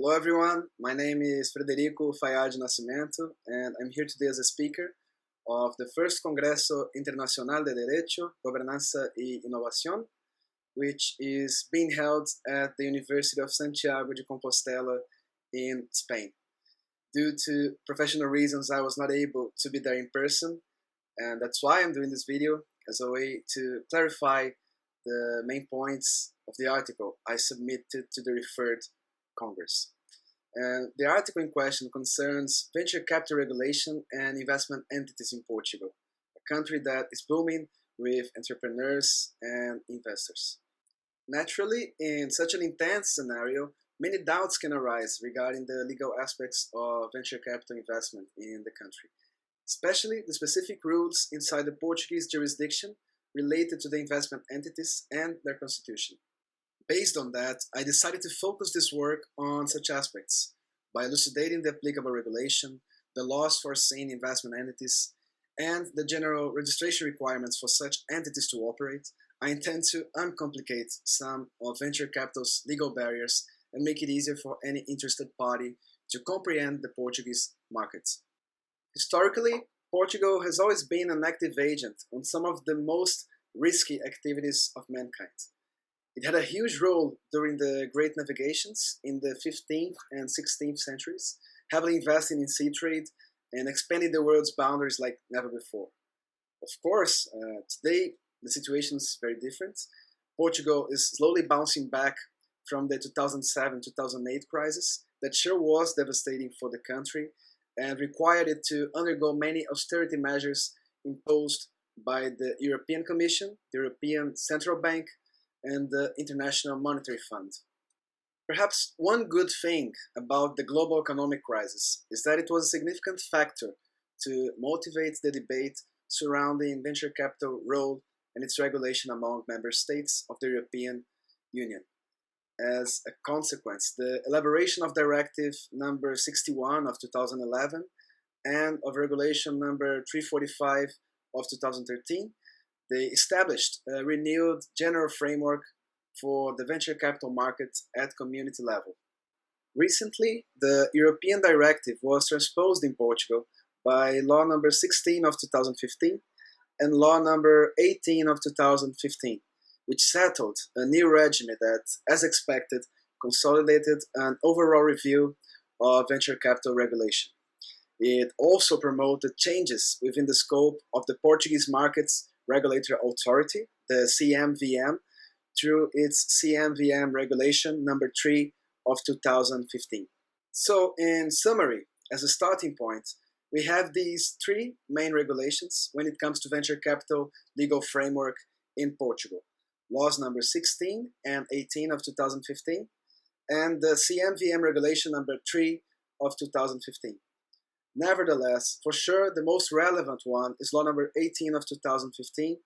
Hello everyone, my name is Frederico Fayad Nascimento and I'm here today as a speaker of the first Congreso Internacional de Derecho, Gobernanza y Innovación, which is being held at the University of Santiago de Compostela in Spain. Due to professional reasons, I was not able to be there in person, and that's why I'm doing this video as a way to clarify the main points of the article I submitted to the referred Congress. And the article in question concerns venture capital regulation and investment entities in Portugal, a country that is booming with entrepreneurs and investors. Naturally, in such an intense scenario, many doubts can arise regarding the legal aspects of venture capital investment in the country, especially the specific rules inside the Portuguese jurisdiction related to the investment entities and their constitution. Based on that, I decided to focus this work on such aspects by elucidating the applicable regulation, the laws for foreseeing investment entities, and the general registration requirements for such entities to operate, I intend to uncomplicate some of venture capital's legal barriers and make it easier for any interested party to comprehend the Portuguese market. Historically, Portugal has always been an active agent on some of the most risky activities of mankind. It had a huge role during the Great Navigations in the 15th and 16th centuries, heavily investing in sea trade and expanding the world's boundaries like never before. Of course, uh, today the situation is very different. Portugal is slowly bouncing back from the 2007-2008 crisis that sure was devastating for the country and required it to undergo many austerity measures imposed by the European Commission, the European Central Bank, and the International Monetary Fund. Perhaps one good thing about the global economic crisis is that it was a significant factor to motivate the debate surrounding venture capital role and its regulation among member states of the European Union. As a consequence, the elaboration of Directive number 61 of 2011 and of Regulation number 345 of 2013 they established a renewed general framework for the venture capital market at community level. Recently, the European directive was transposed in Portugal by law number 16 of 2015 and law number 18 of 2015, which settled a new regime that, as expected, consolidated an overall review of venture capital regulation. It also promoted changes within the scope of the Portuguese market's regulatory authority, the CMVM, through its CMVM regulation number 3 of 2015. So, in summary, as a starting point, we have these three main regulations when it comes to venture capital legal framework in Portugal. Laws number 16 and 18 of 2015, and the CMVM regulation number 3 of 2015. Nevertheless, for sure, the most relevant one is law number 18 of 2015,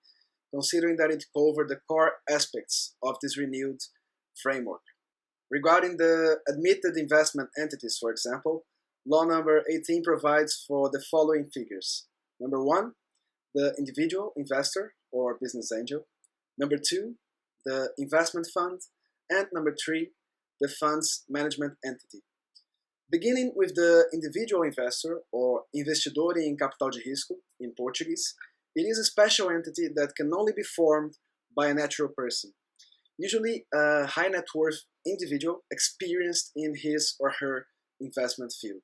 considering that it covered the core aspects of this renewed framework. Regarding the admitted investment entities, for example, law number 18 provides for the following figures. Number one, the individual investor or business angel. Number two, the investment fund. And number three, the fund's management entity. Beginning with the individual investor, or investidor em capital de risco in Portuguese, it is a special entity that can only be formed by a natural person, usually a high net worth individual experienced in his or her investment field.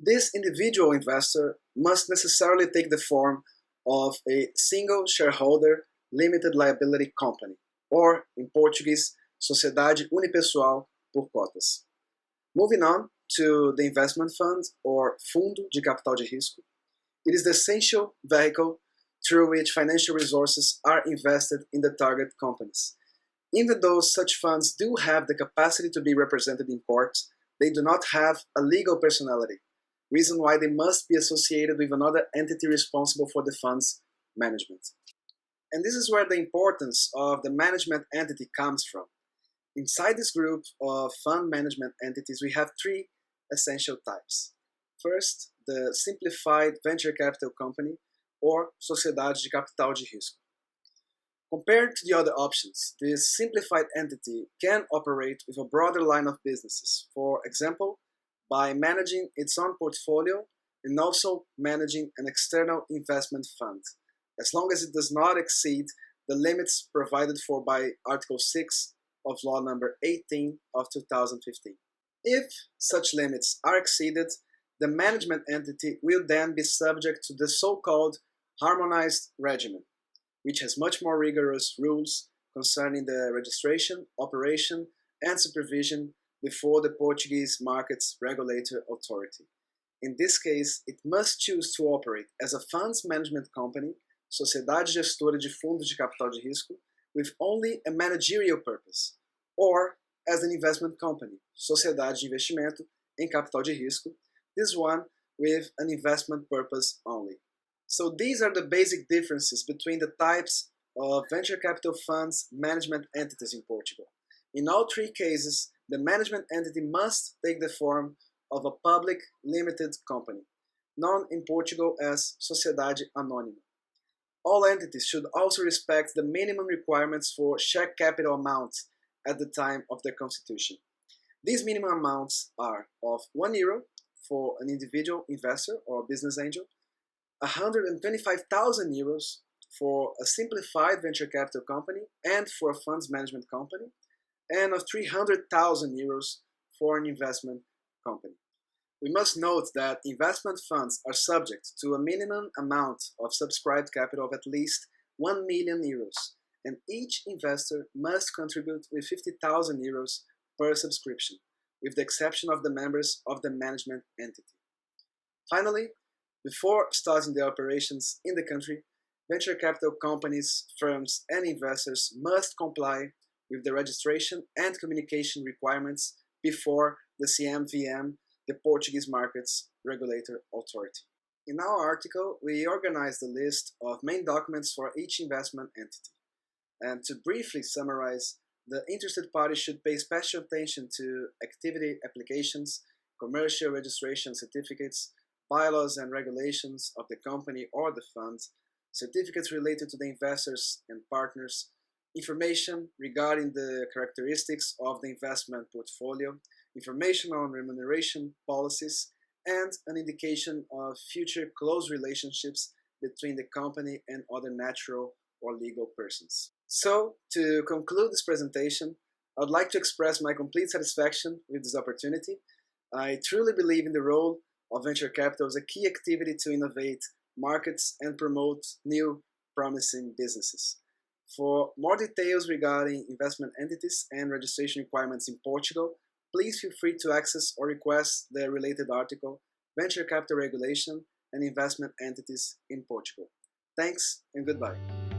This individual investor must necessarily take the form of a single shareholder limited liability company, or in Portuguese, Sociedade Unipessoal por Cotas. Moving on to the investment fund or Fundo de Capital de Risco, it is the essential vehicle through which financial resources are invested in the target companies. Even though such funds do have the capacity to be represented in court, they do not have a legal personality, reason why they must be associated with another entity responsible for the fund's management. And this is where the importance of the management entity comes from. Inside this group of fund management entities, we have three essential types. First, the simplified venture capital company or sociedade de capital de risco. Compared to the other options, this simplified entity can operate with a broader line of businesses, for example, by managing its own portfolio and also managing an external investment fund, as long as it does not exceed the limits provided for by Article 6 of Law Number 18 of 2015. If such limits are exceeded, the management entity will then be subject to the so-called harmonized regimen, which has much more rigorous rules concerning the registration, operation, and supervision before the Portuguese Markets Regulator Authority. In this case, it must choose to operate as a funds management company, sociedade gestora de fundos de capital de risco, with only a managerial purpose, or as an investment company, sociedade de investimento em capital de risco, this one with an investment purpose only. So these are the basic differences between the types of venture capital funds management entities in Portugal. In all three cases, the management entity must take the form of a public limited company, known in Portugal as Sociedade Anônima. All entities should also respect the minimum requirements for share capital amounts at the time of their constitution. These minimum amounts are of 1 euro for an individual investor or business angel, 125,000 euros for a simplified venture capital company and for a funds management company, and of 300,000 euros for an investment company. We must note that investment funds are subject to a minimum amount of subscribed capital of at least 1 million euros, and each investor must contribute with 50,000 euros per subscription, with the exception of the members of the management entity. Finally, before starting the operations in the country, venture capital companies, firms, and investors must comply with the registration and communication requirements before the CMVM, the Portuguese Markets Regulator Authority. In our article, we organized a list of main documents for each investment entity. And to briefly summarize, the interested parties should pay special attention to activity applications, commercial registration certificates, bylaws and regulations of the company or the fund, certificates related to the investors and partners, information regarding the characteristics of the investment portfolio, information on remuneration policies, and an indication of future close relationships between the company and other natural or legal persons. So, to conclude this presentation, I would like to express my complete satisfaction with this opportunity. I truly believe in the role of venture capital as a key activity to innovate markets and promote new promising businesses. For more details regarding investment entities and registration requirements in Portugal, please feel free to access or request the related article, Venture Capital Regulation and Investment Entities in Portugal. Thanks and goodbye.